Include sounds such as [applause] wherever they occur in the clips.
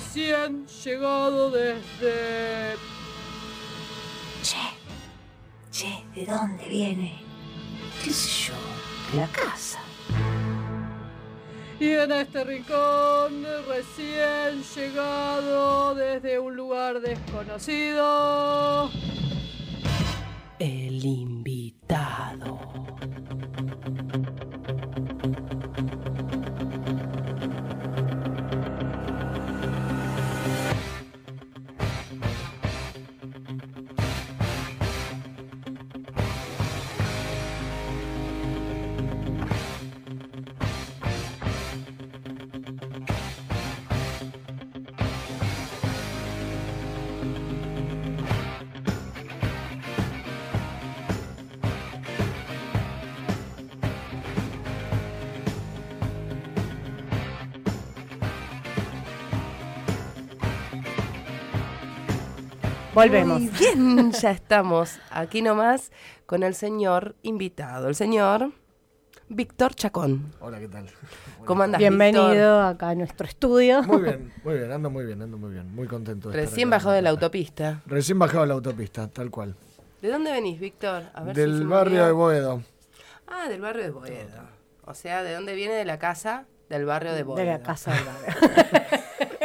recién llegado desde... Che, che, ¿de dónde viene? ¿Qué sé yo? De la casa. Y en este rincón recién llegado desde un lugar desconocido. El Volvemos. Muy bien, ya estamos aquí nomás con el señor invitado, el señor Víctor Chacón. Hola, ¿qué tal? ¿Cómo andas, Bienvenido Víctor? acá a nuestro estudio. Muy bien, muy bien, ando muy bien, ando muy bien, muy contento. De estar Recién acá. bajado de la autopista. Recién bajado de la autopista, tal cual. ¿De dónde venís, Víctor? A ver si Del barrio de Boedo. Ah, del barrio de Boedo. O sea, ¿de dónde viene? De la casa del barrio de Boedo. De la casa del barrio. [laughs]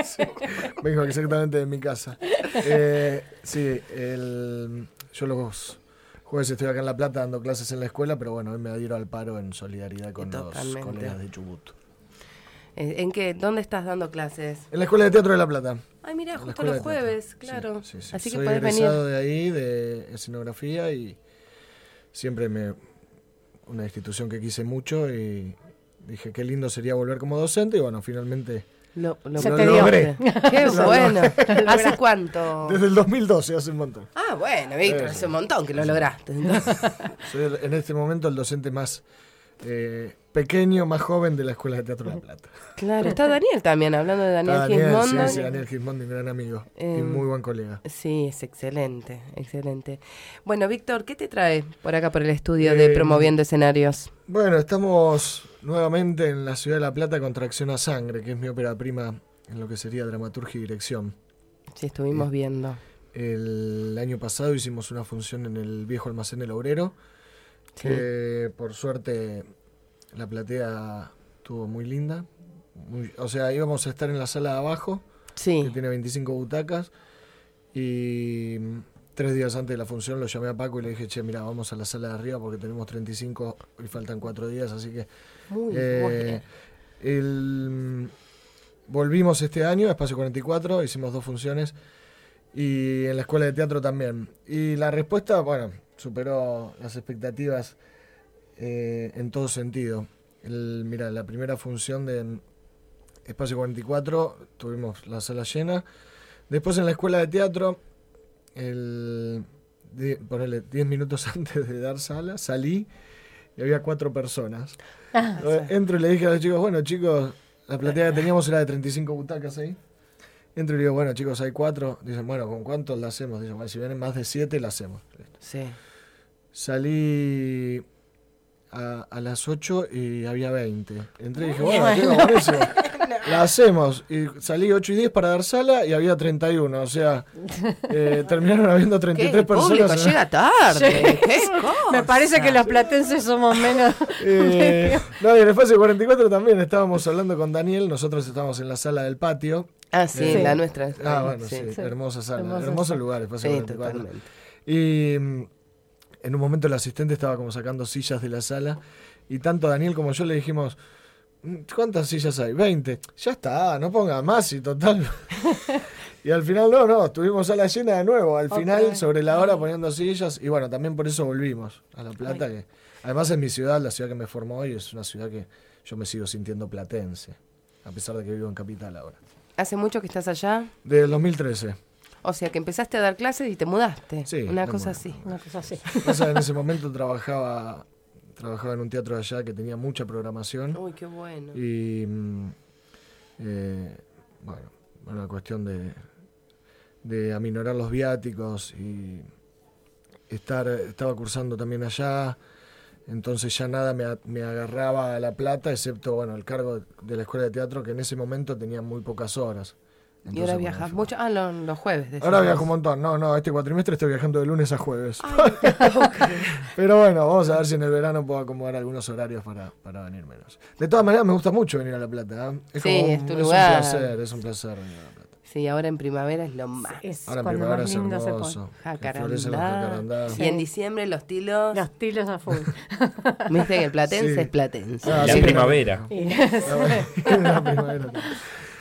[laughs] Vengo exactamente de mi casa. Eh, sí, el- yo los jueves estoy acá en La Plata dando clases en la escuela, pero bueno, hoy me adhiero al paro en solidaridad con los Totalmente. colegas de Chubut. ¿En qué? ¿Dónde estás dando clases? En la Escuela de Teatro de La Plata. Ay, mira, justo los jueves, Sí, claro. sí, sí. Así que Soy podés venir. de ahí, de escenografía, y siempre me una institución que quise mucho y dije qué lindo sería volver como docente y bueno, finalmente Lo, lo Se lo te dio. logré. Qué [laughs] Lo bueno. ¿Hace [laughs] cuánto? Desde el 2012, hace un montón. Ah, bueno, Víctor, hace un montón que lo lograste. [laughs] Soy en este momento el docente más eh, pequeño, más joven de la Escuela de Teatro de La Plata. [laughs] claro, está Daniel también, hablando de Daniel, Daniel, Gismondo. sí, sí, Daniel Gismondi, un gran amigo y Eh, muy buen colega. Sí, es excelente, excelente. Bueno, Víctor, ¿qué te trae por acá por el estudio de Eh, Promoviendo Escenarios? Bueno, estamos nuevamente en la ciudad de La Plata con Tracción a Sangre, que es mi ópera prima en lo que sería dramaturgia y dirección. Sí, estuvimos viendo. El año pasado hicimos una función en el viejo almacén del obrero, Sí. que por suerte la platea estuvo muy linda. Muy- o sea, íbamos a estar en la sala de abajo, que Sí, tiene 25 butacas, y tres días antes de la función lo llamé a Paco y le dije, che, mira, vamos a la sala de arriba porque tenemos 35 y faltan cuatro días, así que muy eh, el- volvimos este año, Espacio 44, hicimos dos funciones y en la escuela de teatro también. Y la respuesta, bueno, superó las expectativas eh, en todo sentido. El- mira, la primera función de Espacio 44 tuvimos la sala llena. Después en la escuela de teatro, el, ponele 10 minutos [laughs] antes de dar sala, salí y había cuatro personas. Ah, Eh, Entro y le dije a los chicos, bueno chicos, la platea que teníamos era de 35 butacas ahí. Entro y le digo, bueno chicos, hay cuatro. Dicen, bueno, ¿con cuántos la hacemos? Dicen, bueno, si vienen más de siete, la hacemos. Sí. Salí a, a las 8 y había 20. Entré y dije, [laughs] Bueno. bueno, chicos, buenísimo. [laughs] La hacemos. Y salí 8 y 10 para dar sala y había 31. O sea, [laughs] eh, terminaron habiendo ¿Qué? 33 El público personas. ¿eh? llega tarde. ¿Qué Me parece que los platenses somos menos. Eh, no, y en el espacio 44 también estábamos hablando con Daniel, nosotros estábamos en la sala del patio. Ah, sí, Sí. la nuestra. Ah, bueno, sí, Sí. hermosa sala, Hermosa hermoso sala. lugar, espacio Sí, 44. totalmente. Y en un momento el asistente estaba como sacando sillas de la sala y tanto Daniel como yo le dijimos, "Mm, ¿cuántas sillas hay? 20. Ya está, no ponga más y total. [laughs] y al final no, no, tuvimos sala llena de nuevo, al final sobre la hora poniendo sillas y bueno, también por eso volvimos a La Plata, que además es mi ciudad, la ciudad que me formó hoy, es una ciudad que yo me sigo sintiendo platense, a pesar de que vivo en Capital ahora. ¿Hace mucho que estás allá? Del 2013. O sea, que empezaste a dar clases y te mudaste. Sí, Una cosa así. Una cosa así. Pasa que en ese [laughs] momento trabajaba trabajaba en un teatro allá que tenía mucha programación Uy, qué bueno. y mm, eh, bueno, una cuestión de, de aminorar los viáticos y estar estaba cursando también allá entonces ya nada me, a- me agarraba a la plata excepto bueno el cargo de la escuela de teatro que en ese momento tenía muy pocas horas Y ahora viajas mucho. Ah, lo- los jueves. decís Ahora viajo un montón. No, no, este cuatrimestre estoy viajando de lunes a jueves. [laughs] Pero bueno, vamos a ver si en el verano puedo acomodar algunos horarios para, para venir menos. De todas maneras, me gusta mucho venir a La Plata. ¿eh? Es Sí, como es tu un lugar. placer, es un placer venir a La Plata. Sí, ahora en primavera es lo más. Es Ahora en primavera más es lindo se pone. hermoso. Jacarandá. jacarandás. Y en diciembre los tilos. Los tilos a full. [laughs] Viste que el platense Sí. es platense. Ah, La sí, primavera. [laughs] La primavera.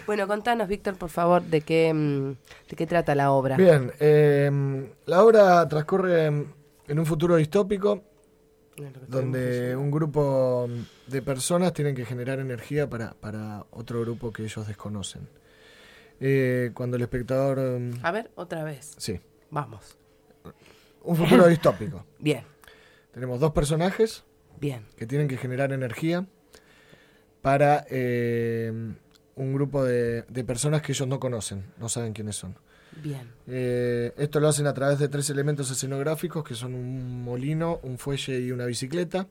Bueno, contanos, Víctor, por favor, de qué, mm, de qué trata la obra. Bien, eh, la obra transcurre en un futuro distópico donde un grupo de personas tienen que generar energía para, para otro grupo que ellos desconocen. Eh, cuando el espectador... mm, A ver, otra vez. Sí, Vamos. un futuro distópico. [laughs] Bien, Tenemos dos personajes bien. que tienen que generar energía para eh, un grupo de, de personas que ellos no conocen, no saben quiénes son. Bien. Eh, esto lo hacen a través de tres elementos escenográficos que son un molino, un fuelle y una bicicleta.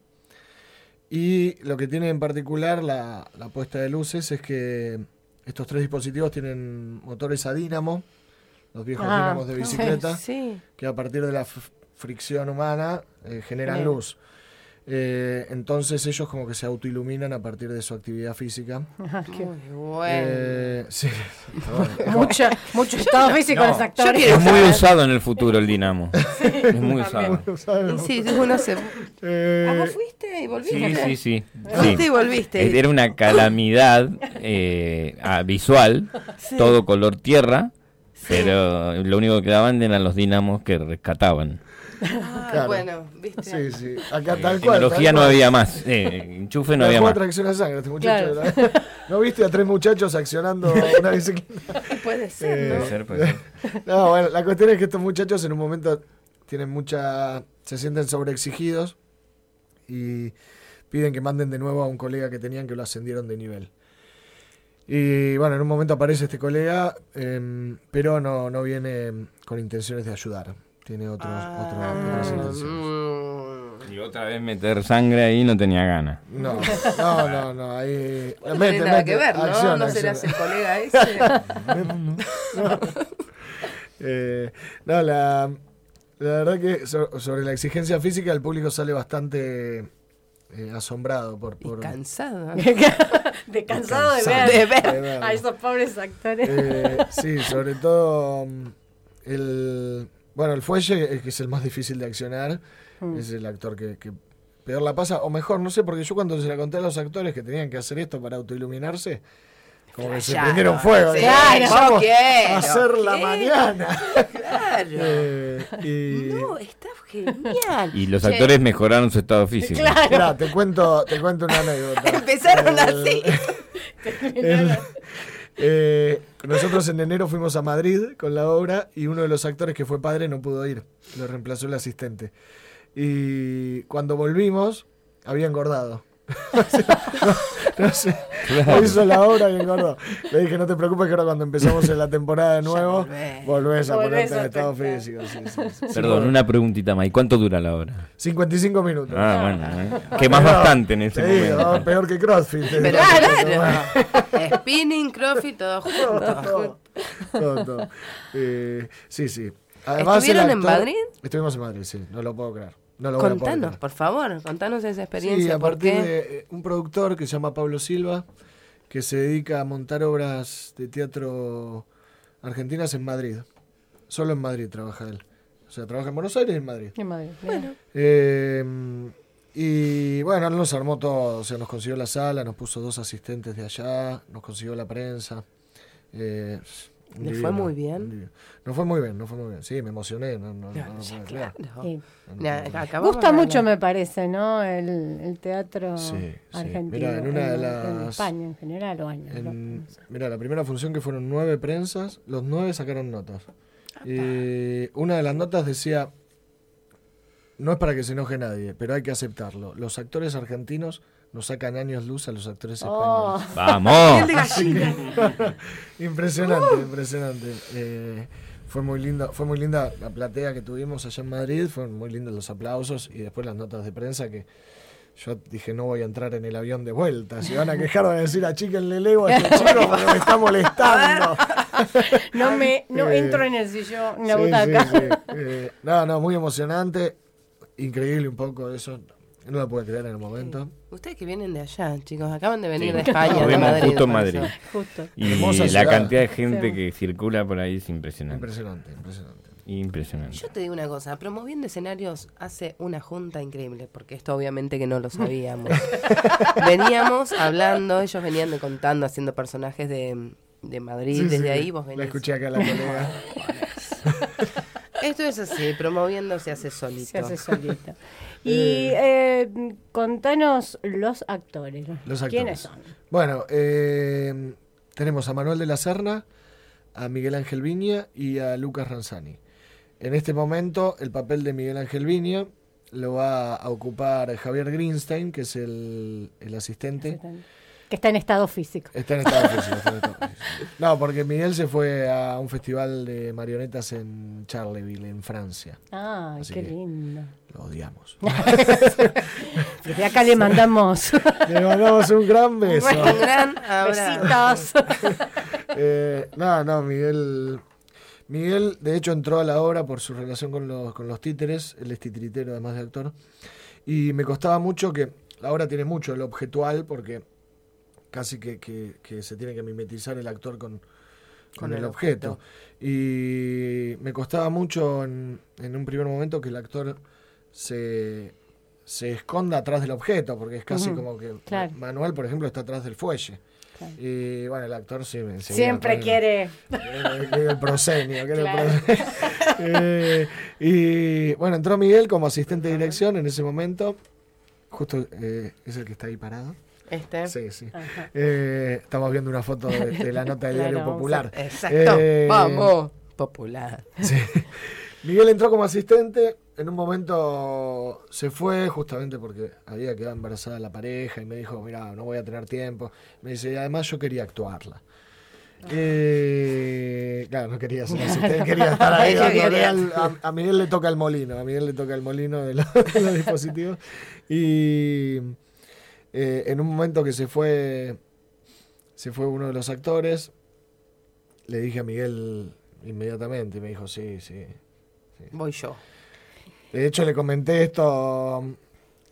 Y lo que tiene en particular la, la puesta de luces es que estos tres dispositivos tienen motores a dínamo, los viejos Ah, dínamos de bicicleta, Sí. que a partir de la fricción humana eh, generan Genera. luz. Eh, entonces ellos como que se autoiluminan a partir de su actividad física. Ah, qué- Muy bueno. Eh, sí, bueno, [laughs] mucho, mucho estado físico no, los actores. Es muy usado en el futuro el dinamo. es muy usado. ¿saben? Y sí, uno se... Eh, ¿Ah, vos fuiste y volviste? Sí, sí, sí. Fuiste y sí. volviste. Era una calamidad eh, visual, todo color tierra, pero lo único que quedaban eran los dinamos que rescataban. Ah, Claro. bueno, viste. Sí, sí. Acá Eh, tal cual. tecnología tal no había más, eh, enchufe no había más. tracción a sangre este muchacho. [laughs] ¿No viste a tres muchachos accionando una bicicleta? Puede ser, Eh, ¿no? Puede ser, puede ser. No, bueno, la cuestión es que estos muchachos en un momento tienen mucha. se sienten sobreexigidos y piden que manden de nuevo a un colega que tenían que lo ascendieron de nivel. Y bueno, en un momento aparece este colega, em, pero no, no viene con intenciones de ayudar. Tiene otros, otros- otras intenciones. Y otra vez meter sangre ahí no tenía ganas. No, [laughs] no, no, no, ahí. No tiene nada que ver, ¿no? acción, no serás el colega [laughs] ese. [laughs] Eh, no, la, la verdad que so- sobre la exigencia física el público sale bastante eh, asombrado por... y por cansado. de cansado de Cansado ver de ver. de a esos pobres actores. Eh, sí, sobre todo mm, el... Bueno, el fuelle, eh, que es el más difícil de accionar, Mm. es el actor que, que peor la pasa, o mejor, no sé, porque yo cuando se la conté a los actores que tenían que hacer esto para autoiluminarse, como que se prendieron fuego. Sí, yo Vamos quiero, a hacer la quiero". mañana. Claro. Eh, y, No, está genial. Y los Che, actores mejoraron su estado físico. Mirá, te cuento, te cuento una anécdota. [laughs] Empezaron [laughs] El- así. el- eh, nosotros en enero fuimos a Madrid con la obra y uno de los actores que fue padre no pudo ir, lo reemplazó el asistente. Y cuando volvimos, había engordado. [laughs] No, sé, Claro. hizo la obra y engordó. Le dije, no te preocupes que ahora cuando empezamos en la temporada de nuevo, volvés. volvés a Volvés ponerte en estado físico. sí, sí, sí. [laughs] Perdón, una preguntita más. ¿Y cuánto dura la hora? 55 minutos. Ah, bueno. ¿eh? Que más Pero, bastante en ese te digo, momento. peor que CrossFit. Pero [laughs] digo. claro. Spinning, crossfit, todo junto. todo, todo, todo. Eh, sí, sí. Además, ¿Estuvieron en Madrid? Estuvimos en Madrid, sí. No lo puedo creer. No lo voy a poder Contanos, por favor, contanos esa Sí, experiencia. a ¿por partir qué? de eh, un productor que se llama Pablo Silva, que se dedica a montar obras de teatro argentinas en Madrid. Solo en Madrid trabaja él. O sea, trabaja en Buenos Aires y en Madrid. Qué madre. Bueno, Eh, y bueno, él nos armó todo, o sea, nos consiguió la sala, nos puso dos asistentes de allá, nos consiguió la prensa. Eh, ¿Le fue muy bien? divino. No fue muy bien, no fue muy bien. Sí, me emocioné. No, no, Claro, no sí. Gusta mucho, me parece, ¿no? El, el teatro Sí, sí. argentino. Mirá, en una de en las- España en general o años. ¿no? En- mira, la primera función que fueron nueve prensas, los nueve sacaron notas. Y una de las notas decía, no es para que se enoje nadie, pero hay que aceptarlo. Los actores argentinos nos sacan años luz a los actores Oh, españoles. [laughs] ¡Vamos! [laughs] impresionante, impresionante. Eh, fue muy lindo, fue muy linda la platea que tuvimos allá en Madrid, fueron muy lindos los aplausos y después las notas de prensa que yo dije no voy a entrar en el avión de vuelta. Si van a quejar van a decir achíquenle lego a este chico porque me está molestando. [laughs] No me no Eh, entro en el sillón, en la Sí, butaca. sí, sí. Eh, no, no, muy emocionante. Increíble un poco eso. No lo puedo creer en el momento. Ustedes que vienen de allá, chicos, acaban de venir Sí. de España, de Madrid. justo en Madrid. [laughs] Justo. Y la ciudad. cantidad de gente Sí. que circula por ahí es impresionante. Impresionante, impresionante. Impresionante. Yo te digo una cosa, promoviendo escenarios hace una junta increíble, porque esto obviamente que no lo sabíamos. [laughs] Veníamos hablando, ellos venían de contando, haciendo personajes de, de Madrid, Sí, desde sí, ahí vos La venís. escuché acá a la colega. [laughs] Esto es así, promoviendo se hace solito. Se hace solito. [laughs] Y eh, contanos los actores. Los ¿Quiénes son? Bueno, eh, tenemos a Manuel de la Serna, a Miguel Ángel Viña y a Lucas Ranzani. En este momento, el papel de Miguel Ángel Viña lo va a ocupar Javier Greenstein, que es el, el asistente. Que está en estado físico. Está en estado físico, está en estado físico. No, porque Miguel se fue a un festival de marionetas en Charleville, en Francia. Ay, Así qué que- lindo. Lo odiamos. [laughs] Desde acá le mandamos Le mandamos un gran beso. Un gran abrazo. besitos. Eh, no, no, Miguel. Miguel, de hecho, entró a la obra por su relación con los, con los títeres. Él es titiritero, además de actor. Y me costaba mucho que. La obra tiene mucho el objetual, porque casi que, que- que se tiene que mimetizar el actor con, con Con el, objeto. Y me costaba mucho en, en un primer momento que el actor se, se esconda atrás del objeto, porque es casi como que claro. Manuel, por ejemplo, está atrás del fuelle. Claro. Y bueno, el actor sí me Siempre quiere. el Claro. proscenio. [laughs] Eh, y bueno, entró Miguel como asistente de dirección en ese momento. Justo eh, es el que está ahí parado. Este. Sí, sí. Eh, estamos viendo una foto de, de la nota del [laughs] Claro, diario a- popular. Exacto. Eh, Vamos. Popular. Sí. Miguel entró como asistente. En un momento se fue justamente porque había quedado embarazada la pareja y me dijo, mira, no voy a tener tiempo. Me dice, y además yo quería actuarla. Eh, claro, no quería ser [laughs] asistente, quería estar ahí. [laughs] Al- a Miguel le toca el molino, a Miguel le toca el molino de los, de los dispositivos. Y eh, en un momento que se fue, se fue uno de los actores, le dije a Miguel inmediatamente y me dijo, sí, sí. Voy yo. De hecho, le comenté esto,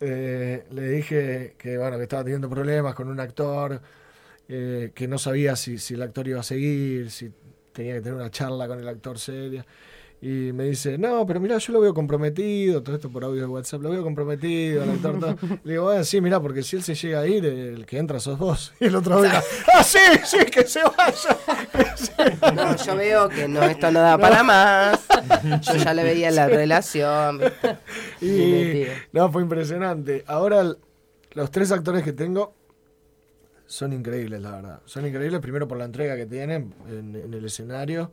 eh, le dije que, bueno, que estaba teniendo problemas con un actor, eh, que no sabía si, si el actor iba a seguir, si tenía que tener una charla con el actor seria. Y me dice, no, pero mira, yo lo veo comprometido, todo esto por audio de WhatsApp, lo veo comprometido, el actor todo. Le digo, bueno, sí, mira, porque si él se llega a ir, el que entra sos vos. Y el otro diga, [laughs] ah, sí, sí, que se vaya. No, yo veo que no, esto no da para más. [laughs] Yo ya le veía la relación. ¿viste? Y no, fue impresionante. Ahora los tres actores que tengo son increíbles, la verdad. Son increíbles primero por la entrega que tienen en, en el escenario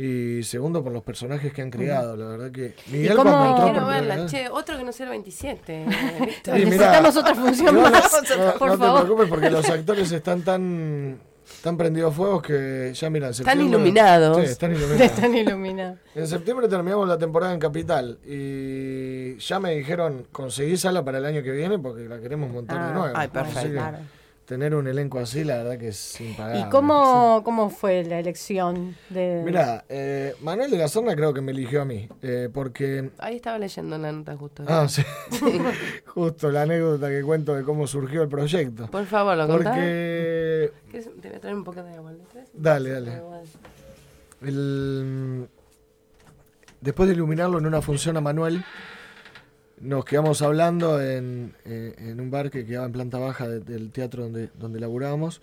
y segundo por los personajes que han creado. La verdad que Miguel cómo- cuando entró Quiero verla, vez- che, otro que no sea el 27. Víctor. [laughs] Sí, mirá, Necesitamos otra función no, más, no, por no te favor. preocupes porque los actores están tan tan prendidos fuegos que ya mira, en Están septiembre- iluminados. Sí, están iluminados. [laughs] Están iluminados. En septiembre terminamos la temporada en Capital y ya me dijeron conseguí sala para el año que viene porque la queremos montar de Ah, nuevo. ay, perfecto. Tener un elenco así, la verdad que es impagable. ¿Y cómo, cómo fue la elección de Mira, eh, Manuel de la Serna creo que me eligió a mí, eh, porque... Ahí estaba leyendo la nota justo. Ah, [laughs] sí. [laughs] Justo la anécdota que cuento de cómo surgió el proyecto. Por favor, lo contás. Porque... ¿Quieres- Te voy a traer un poco de agua. Dale, dale. El- después de iluminarlo en una función a Manuel, nos quedamos hablando en, eh, en un bar que quedaba en planta baja de- del teatro donde, donde laburábamos.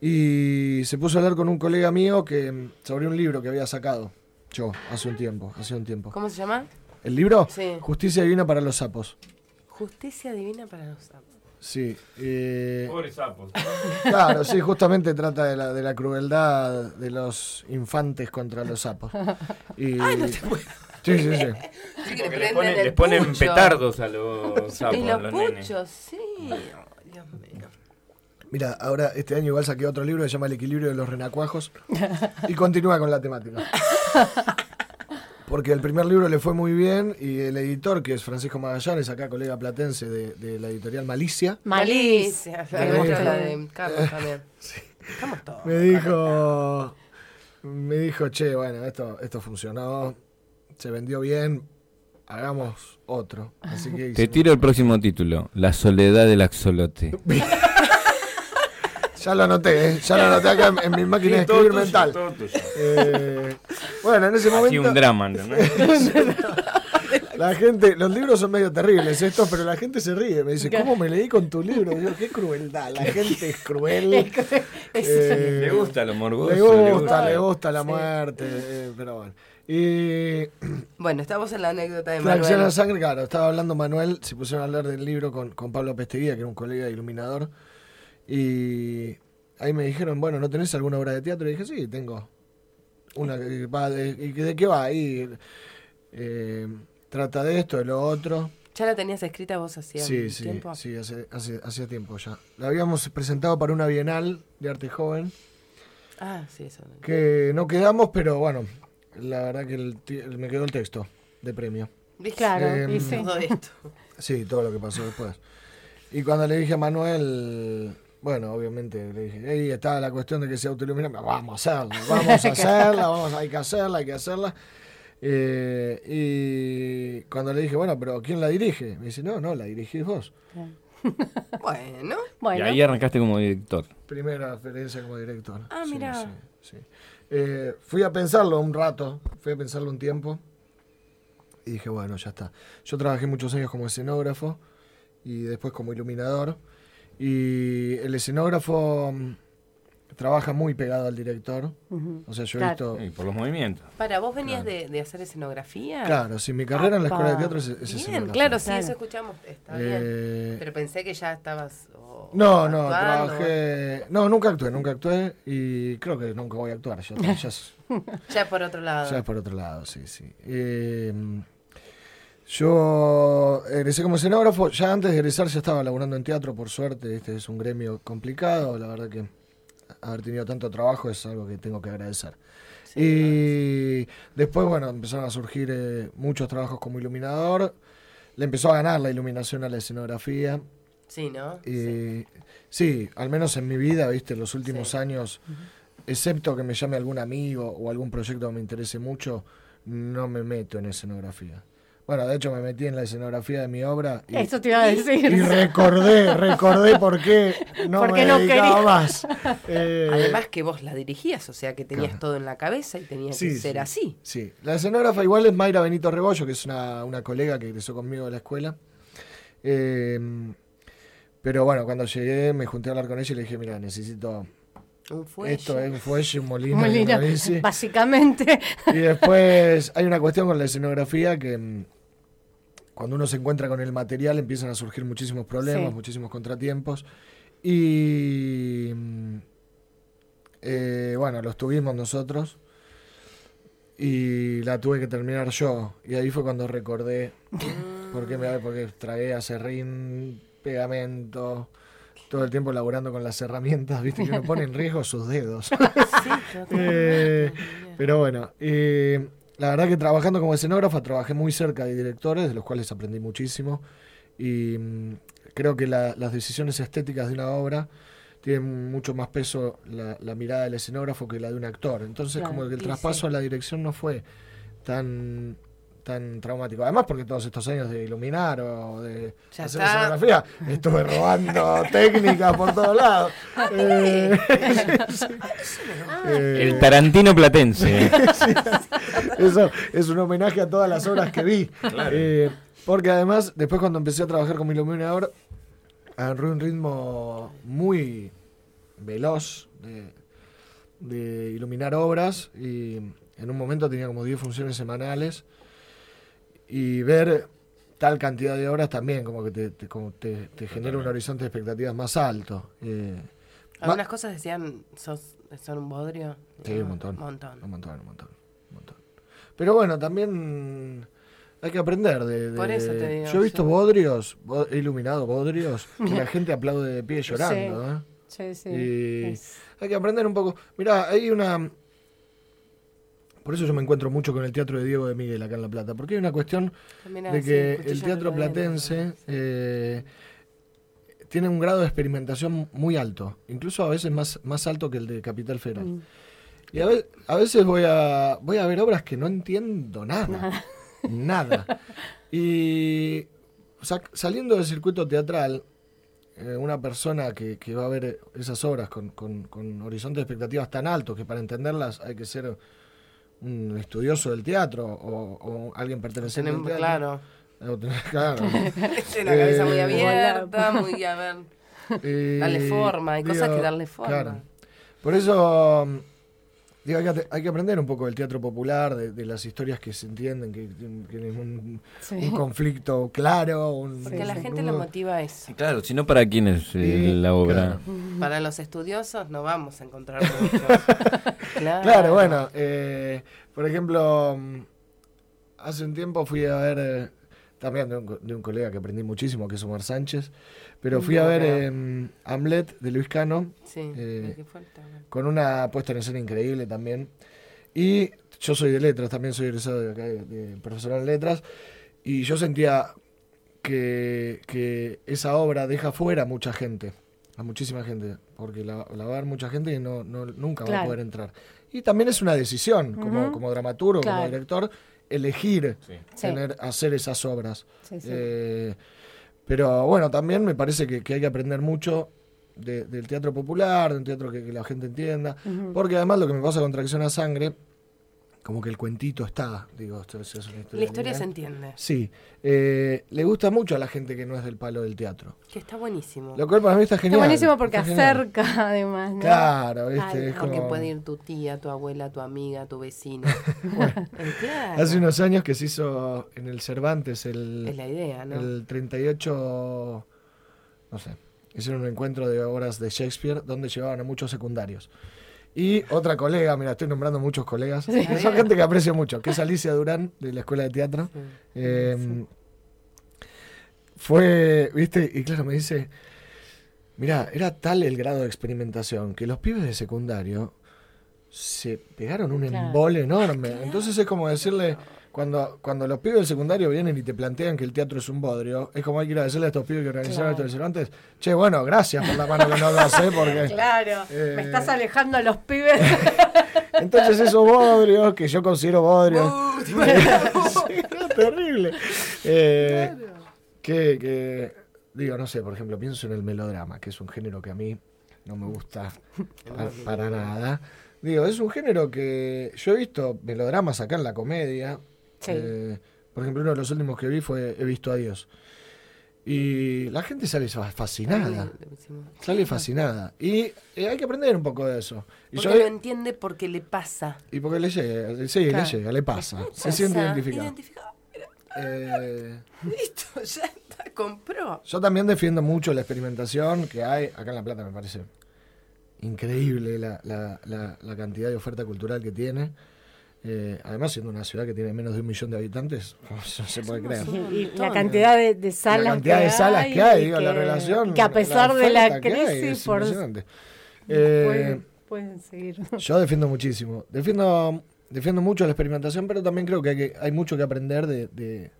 Y se puso a hablar con un colega mío que mm, sobre un libro que había sacado yo hace un tiempo, hace un tiempo. ¿Cómo se llama? ¿El libro? Sí. Justicia Divina para los sapos. Justicia divina para los sapos. Sí. eh, Pobres sapos. [laughs] Claro, sí, justamente trata de la, de la crueldad de los infantes contra los sapos. [laughs] Y... Ay, no te puedo. Sí, sí, sí. Sí, que Porque le les ponen, el les ponen pucho. petardos a los sapos, Y a los los nenes. sí. Dios mío. Mira, ahora este año igual saqué otro libro que se llama El equilibrio de los renacuajos y continúa con la temática. Porque el primer libro le fue muy bien y el editor, que es Francisco Magallanes, acá colega platense de, de la editorial Malicia, Malicia. Me La dijo- la de Carlos también. Estamos todos. me dijo, me dijo, che, bueno, esto, esto funcionó, se vendió bien, hagamos otro. Así que Te tiro el próximo título, La soledad del axolote. [laughs] Ya lo anoté, ¿eh? ya lo anoté acá en, en mi máquina de escribir mental. Eh, bueno, en ese Así momento un drama, [laughs] la gente, los libros son medio terribles estos, pero la gente se ríe. Me dice, ¿cómo me leí con tu libro? Digo, qué crueldad, la gente es cruel. [laughs] Eh, Le gusta lo morboso. Le gusta, le gusta la muerte, eh, pero bueno. Y [clears throat] Bueno, estamos en la anécdota de Manuel. sangre, claro, estaba hablando Manuel, se pusieron a hablar del libro con, con Pablo Pesteguía, que era un colega iluminador, y ahí me dijeron, bueno, ¿no tenés alguna obra de teatro? Y dije, sí, tengo una que va de, ¿y de qué va? Ahí eh, trata de esto, de lo otro. ¿Ya la tenías escrita vos hacía Sí, sí, tiempo? sí, hace, hace, hacía tiempo ya. La habíamos presentado para una bienal de arte joven, Ah, sí, eso. que no quedamos, pero bueno, la verdad que el me quedó el texto de premio. Claro, y sí. Todo esto. Sí, todo lo que pasó después. Y cuando le dije a Manuel, bueno, obviamente le dije, ahí está la cuestión de que se autoilumina, vamos a hacerla, vamos a [laughs] hacerla, vamos, hay que hacerla, hay que hacerla. Eh, y cuando le dije, bueno, pero ¿quién la dirige? Me dice, no, no, la dirigís vos. [laughs] Bueno. Y Bueno, ahí arrancaste como director. Primera experiencia como director. Ah, Sí, mirá. sí, sí. Eh, fui a pensarlo un rato, fui a pensarlo un tiempo y dije, bueno, ya está. Yo trabajé muchos años como escenógrafo y después como iluminador. Y el escenógrafo mm, trabaja muy pegado al director. O sea, yo he Claro. visto... Y por los movimientos. Para, ¿vos venías de, de hacer escenografía? Claro, si mi carrera en la escuela de Apa. teatro es, es Bien, escenografía. claro, sí, Claro. eso escuchamos. Está Eh, bien. Pero pensé que ya estabas. o- No, no, actuando. trabajé... No, nunca actué, nunca actué y creo que nunca voy a actuar. Ya, ya es- [laughs] Ya por otro lado. Ya es por otro lado, sí, sí. Eh, yo egresé como escenógrafo, ya antes de egresar ya estaba laburando en teatro, por suerte, este es un gremio complicado, la verdad que haber tenido tanto trabajo es algo que tengo que agradecer. y después, bueno, empezaron a surgir eh, muchos trabajos como iluminador, le empezó a ganar la iluminación a la escenografía, Sí, ¿no? y Sí. sí, al menos en mi vida, viste, los últimos Sí. años, excepto que me llame algún amigo o algún proyecto que me interese mucho, no me meto en escenografía. Bueno, de hecho me metí en la escenografía de mi obra y, Eso te iba a decir. y recordé, recordé por qué no ¿Por me no dedicaba quería? más. [laughs] Eh, Además que vos la dirigías, o sea que tenías Claro. todo en la cabeza y tenía Sí, que ser sí. así. Sí, la escenógrafa igual es Mayra Benito Rebollo, que es una, una colega que egresó conmigo de la escuela. Eh, pero bueno, cuando llegué me junté a hablar con ella y le dije, mira, necesito Un fuelle. esto, es un fuelle, un molino, y Molina, una bici". básicamente. Y después hay una cuestión con la escenografía que mm, cuando uno se encuentra con el material empiezan a surgir muchísimos problemas, Sí. muchísimos contratiempos. Y mm, eh, bueno, los tuvimos nosotros. Y la tuve que terminar yo. Y ahí fue cuando recordé por qué me porque tragué acerrín, pegamento, todo el tiempo laburando con las herramientas, viste que uno pone en riesgo sus dedos. [laughs] Sí, yo [laughs] Eh, pero bueno, eh, la verdad que trabajando como escenógrafa trabajé muy cerca de directores, de los cuales aprendí muchísimo. Y mm, creo que la- las decisiones estéticas de una obra tienen mucho más peso la, la mirada del escenógrafo que la de un actor. Entonces Claro, como que el traspaso sí. a la dirección no fue tan tan traumático. Además porque todos estos años de iluminar o de Ya hacer está. escenografía estuve robando [laughs] técnicas por todos lados. Eh, [laughs] eh, El Tarantino platense. [laughs] Eso es un homenaje a todas las obras que vi. Eh, porque además, después cuando empecé a trabajar como iluminador, agarré un ritmo muy veloz de, de iluminar obras y en un momento tenía como 10 funciones semanales y ver tal cantidad de obras también como que te, te- como te, te genera un horizonte de expectativas más alto. Eh, Algunas cosas decían, sos, son un bodrio. Sí, un montón. montón. Un montón, un montón, un montón. Pero bueno, también hay que aprender de... de- Por eso te digo, yo he visto yo- bodrios, bo- he iluminado bodrios, [laughs] que la gente aplaude de pie llorando. ¿eh? Sí, sí. Y Es- hay que aprender un poco. Mirá, hay una... Por eso yo me encuentro mucho con el teatro de Diego de Miguel acá en La Plata, porque hay una cuestión de sí, que el teatro platense eh, tiene un grado de experimentación muy alto, incluso a veces más, más alto que el de Capital Federal. Mm. Y a, ve- a veces voy a, voy a ver obras que no entiendo nada. Nada. [laughs] Y saliendo del circuito teatral, eh, una persona que, que va a ver esas obras con, con, con horizontes de expectativas tan altos que para entenderlas hay que ser un estudioso del teatro o, o alguien perteneciente al teatro. claro. O claro. [laughs] Tiene la cabeza muy Eh, abierta, muy a ver. [laughs] Eh, Darle forma, hay cosas digo, que darle forma. claro. Por eso, digo, hay que, hay que aprender un poco del teatro popular, de, de las historias que se entienden, que tienen un, Sí. un conflicto claro. Un, Porque a la gente lo motiva eso. Sí, claro, si no, ¿para quién es eh, Sí, la obra? Para los estudiosos no vamos a encontrar [laughs] mucho. claro. Claro, bueno, eh, por ejemplo, mm, hace un tiempo fui a ver, eh, también de un, de un colega que aprendí muchísimo, que es Omar Sánchez, pero fui a ver eh, Hamlet de Luis Cano, Sí, eh, ¿de qué falta? con una puesta en escena increíble también. Y yo soy de letras, también soy egresado de, acá, de, de profesorado en letras, y yo sentía que, que esa obra deja fuera a mucha gente, a muchísima gente, porque la, la va a ver mucha gente y no, no- nunca va a poder entrar. Y también es una decisión, como, como dramaturgo, como director, elegir Sí. Sí. tener, hacer esas obras. Sí, sí. Eh, pero bueno, también me parece que, que hay que aprender mucho de- del teatro popular, del teatro que, que la gente entienda. Porque además lo que me pasa con Tracción a Sangre, como que el cuentito está, digo, esto es, es una historia. La historia se entiende. Sí, eh, le gusta mucho a la gente que no es del palo del teatro. Que está buenísimo. Lo cual para mí está Está genial. buenísimo porque está genial. acerca, además. ¿no? Claro, ¿viste? Ay, es Porque como- puede ir tu tía, tu abuela, tu amiga, tu vecino. [laughs] Eh, claro. Hace unos años que se hizo en el Cervantes el, Es la idea, ¿no? el 38, no sé, hicieron un encuentro de obras de Shakespeare donde llevaban a muchos secundarios. Y otra colega, mira, estoy nombrando muchos colegas, que son gente que aprecio mucho, que es Alicia Durán, de la Escuela de Teatro. Sí. Eh, fue, viste, y claro, me dice, mira, era tal el grado de experimentación que los pibes de secundario se pegaron un Claro. embole enorme. Entonces es como decirle, cuando, cuando los pibes del secundario vienen y te plantean que el teatro es un bodrio, es como hay que ir a decirle a estos pibes que organizaron esto de Cervantes, che, bueno, gracias por la mano que nos das, ¿eh? Porque [laughs] Claro, Eh, me estás alejando a los pibes. [laughs] entonces esos bodrios, que yo considero bodrios, [laughs] era terrible. Eh, que, que, digo, no sé, por ejemplo, pienso en el melodrama, que es un género que a mí no me gusta pa- para nada. Digo, es un género que yo he visto melodramas acá en la comedia. Sí. Eh, por ejemplo, uno de los últimos que vi fue He visto a Dios. Y la gente sale fa- fascinada. Sale fascinada. Y eh, hay que aprender un poco de eso. Y, Porque yo- lo entiende porque le pasa. y porque le llega, sí, Claro. le llega, le pasa. Se siente identificado. identificado. Eh, [laughs] Listo, ya está, compró. Yo también defiendo mucho la experimentación que hay acá en La Plata, me parece increíble la, la- la- la cantidad de oferta cultural que tiene. Eh, además, siendo una ciudad que tiene menos de un millón de habitantes, [laughs] no se puede creer. Y, la cantidad de, de salas La cantidad de salas que hay, digo, la que- relación. Que a pesar de la que hay crisis, por. [laughs] Eh, pueden, pueden seguir. yo defiendo muchísimo. Defiendo, defiendo mucho la experimentación, pero también creo que hay, que- hay mucho que aprender de, de-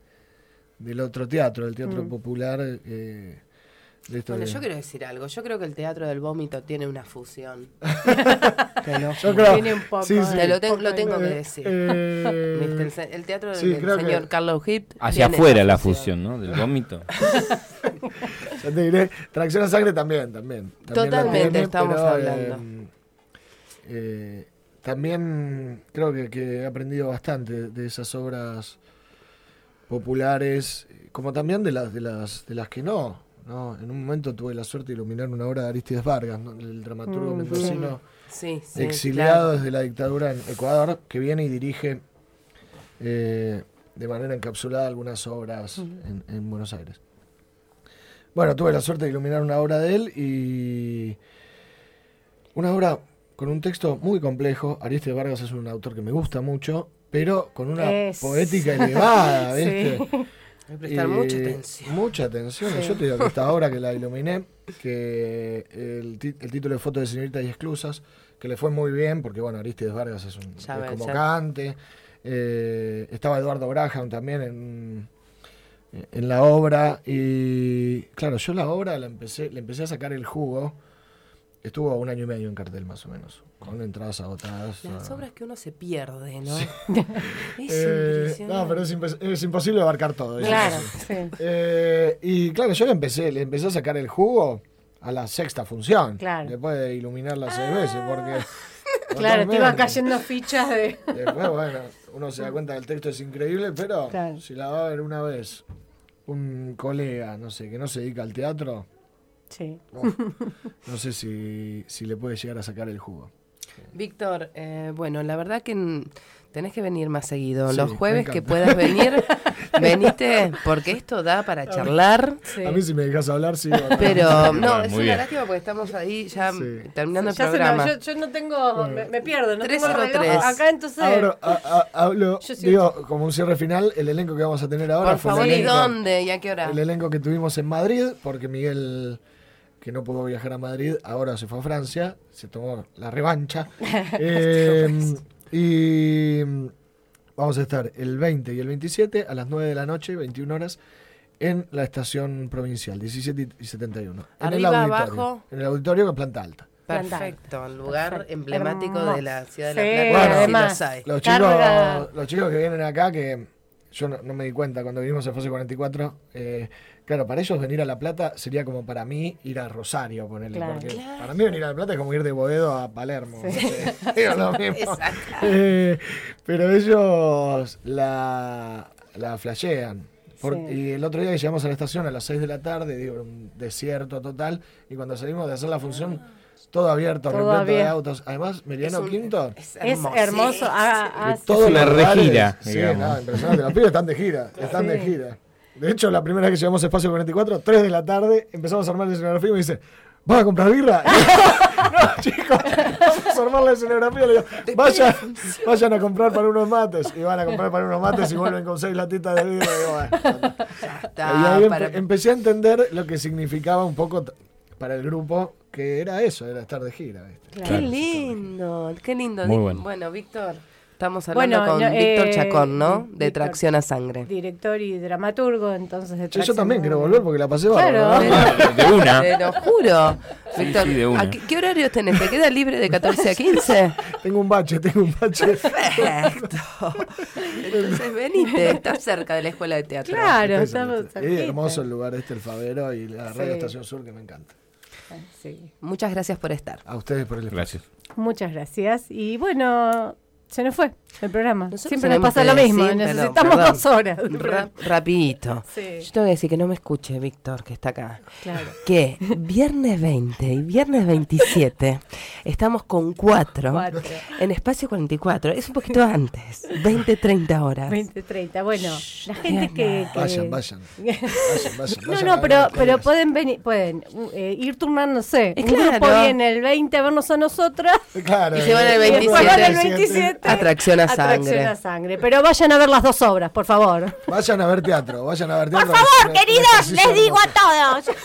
del otro teatro, del teatro Mm. popular. eh, Bueno, yo quiero decir algo. Yo creo que el teatro del vómito tiene una fusión. [laughs] Yo creo- Tiene un poco sí, sí. de- Te lo, te- poco lo de- tengo que Eh, decir. eh, el, teatro sí, del señor que- Carlos Hip. Hacia afuera la fusión, ¿no? Del vómito. [laughs] Ya te diré, tracción a sangre también, también. Totalmente, estamos pero, hablando. eh, eh, también creo que, que he aprendido bastante de esas obras populares, como también de las de las de las que no. ¿No? En un momento tuve la suerte de iluminar una obra de Aristides Vargas, ¿no? el dramaturgo Mm, mendocino Sí, sí. exiliado claro. desde la dictadura en Ecuador, que viene y dirige eh, de manera encapsulada algunas obras en, en Buenos Aires. Bueno, tuve la suerte de iluminar una obra de él y una obra con un texto muy complejo. Aristides Vargas es un autor que me gusta mucho, pero con una Es- poética [laughs] elevada, Sí. Hay que prestar Y mucha atención. Mucha atención. Yo te digo que esta [laughs] obra que la iluminé, que el, el título de Foto de Señoritas y Exclusas, que le fue muy bien, porque bueno, Aristides Vargas es un Ya es convocante. Eh, estaba Eduardo Graham también en, en la obra. Y claro, yo la obra la empecé, le empecé a sacar el jugo. Estuvo un año y medio en cartel más o menos, con entradas agotadas. Las ah. obras que uno se pierde, ¿no? [laughs] Es Eh, impresionante. no, pero es, impos- es imposible abarcar todo. Claro, sí. sí. Eh, y claro, yo le empecé, le empecé a sacar el jugo a la sexta función. Claro. Después de iluminarla seis veces, porque. [laughs] Claro, te iban cayendo fichas de... [laughs] Después, bueno, uno se da cuenta que el texto es increíble, pero Claro. si la va a ver una vez un colega, no sé, que no se dedica al teatro, Sí. no, no sé si, si le puede llegar a sacar el jugo. Víctor, eh, bueno, la verdad que tenés que venir más seguido. Sí, Los jueves que puedas venir, [laughs] venite, porque esto da para charlar. sí. A mí si me dejas hablar, sí. Pero no, Bueno, es muy una bien. lástima porque estamos ahí ya Sí. terminando el Ya se me- programa. yo, yo no tengo, me, me pierdo, no tengo el 303. reloj acá, entonces... Ahora, a- a- hablo, digo, como un cierre final, el elenco que vamos a tener ahora Por fue favor, el ¿y dónde? ¿Y a qué hora? el elenco que tuvimos en Madrid, porque Miguel, que no pudo viajar a Madrid, ahora se fue a Francia, se tomó la revancha. [laughs] Eh, y vamos a estar el 20 y el 27 a las 9 de la noche, 21 horas, en la estación provincial, 17 y 71. En el auditorio. abajo. En el auditorio con planta alta. Perfecto, el lugar Perfecto. emblemático Hermoso. de la ciudad de La Plata. Bueno, sí además. los chicos, los chicos que vienen acá, que yo no, no me di cuenta cuando vinimos a Fase 44, eh, claro, para ellos venir a La Plata sería como para mí ir a Rosario, ponerle. Claro. porque Claro. para mí venir a La Plata es como ir de Boedo a Palermo. no sé, [laughs] [laughs] es lo mismo. Eh, pero ellos la, la flashean. Por- Sí. Y el otro día que llegamos a la estación a las 6 de la tarde, digo, un desierto total, y cuando salimos de hacer la función, todo abierto, Todo repleto de autos. Además, Meriano Es un- Quinto, Es Es hermoso. hermoso. Sí, ah, ah, los lugares. regira, Sí, no, impresionante. Los pibes están de gira. [laughs] Están de gira. De hecho, la primera vez que llegamos a Espacio 44, 3 de la tarde, empezamos a armar la escenografía y me dice, ¿vas a comprar birra? [laughs] [laughs] no, chicos, vamos a armar la escenografía. Le digo, vayan, vayan a comprar para unos mates. Y van a comprar para unos mates y vuelven con seis latitas de birra. Y, digo, bueno, Está y ahí empe- para- empecé a entender lo que significaba un poco para el grupo, que era eso, era estar de gira. ¿viste? Qué lindo, qué lindo. Muy Di- bueno. Víctor, estamos hablando Bueno, con no, Víctor eh, Chacón, ¿no? De Víctor. Tracción a Sangre. Director y dramaturgo, entonces de Che, yo Tracción también quiero volver porque la pasé Claro. bárbaro. ¿no? [laughs] De una. Te lo juro. Sí, Víctor, sí, de una. ¿a qué, qué horarios tenés? ¿Te queda libre de 14 a 15? [laughs] Tengo un bache, tengo un bache. Perfecto. Entonces venite, estás cerca de la escuela de teatro. Claro, estamos sí, cerquita. hermoso el lugar este, el Favero y la radio Sí. Estación Sur que me encanta. Sí. Muchas gracias por estar. A ustedes por el espacio. Gracias. Muchas gracias. Y bueno, se nos fue el programa. Nosotros Siempre nos pasa lo mismo. decir, Necesitamos perdón, dos horas. Ra- rapidito. Sí. Yo tengo que decir que no me escuche, Víctor, que está acá. Claro. Que viernes 20 y viernes 27 estamos con cuatro, Cuatro. en espacio 44. Es un poquito antes, 20, 30 horas. 20, 30. Bueno, la gente que. que- Vayan, vayan. [laughs] Vayan, vayan. No, vayan no, a pero, pero pueden venir, pueden uh, eh, ir turnándose. Eh, Un grupo claro. viene el 20 a vernos a nosotras. Claro. Y se van el y después van el 27. 27 Atracción a Atracción sangre. a sangre. Pero vayan a ver las dos obras, por favor. Vayan a ver teatro, vayan a ver Por teatro. favor, un- un queridos, ejercicio les digo a todos.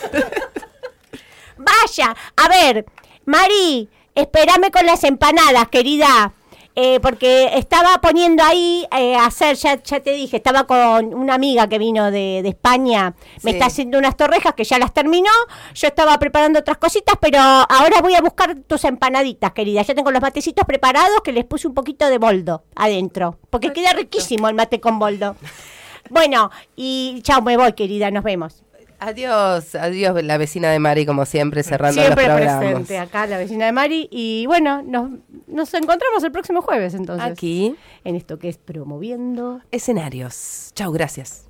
Vaya, a ver, Mari, espérame con las empanadas, querida. Eh, porque estaba poniendo ahí eh, hacer, ya, ya te dije, estaba con una amiga que vino de, de España, me Sí. está haciendo unas torrejas que ya las terminó, yo estaba preparando otras cositas, pero ahora voy a buscar tus empanaditas, querida. Ya tengo los matecitos preparados que les puse un poquito de boldo adentro, porque queda riquísimo el mate con boldo. [laughs] Bueno, y chao, me voy, querida, nos vemos. Adiós, adiós, la vecina de Mari, como siempre, cerrando Siempre los programas. presente acá, la vecina de Mari. Y bueno, nos, nos encontramos el próximo jueves entonces. Aquí, En esto que es promoviendo. escenarios. Chau, gracias.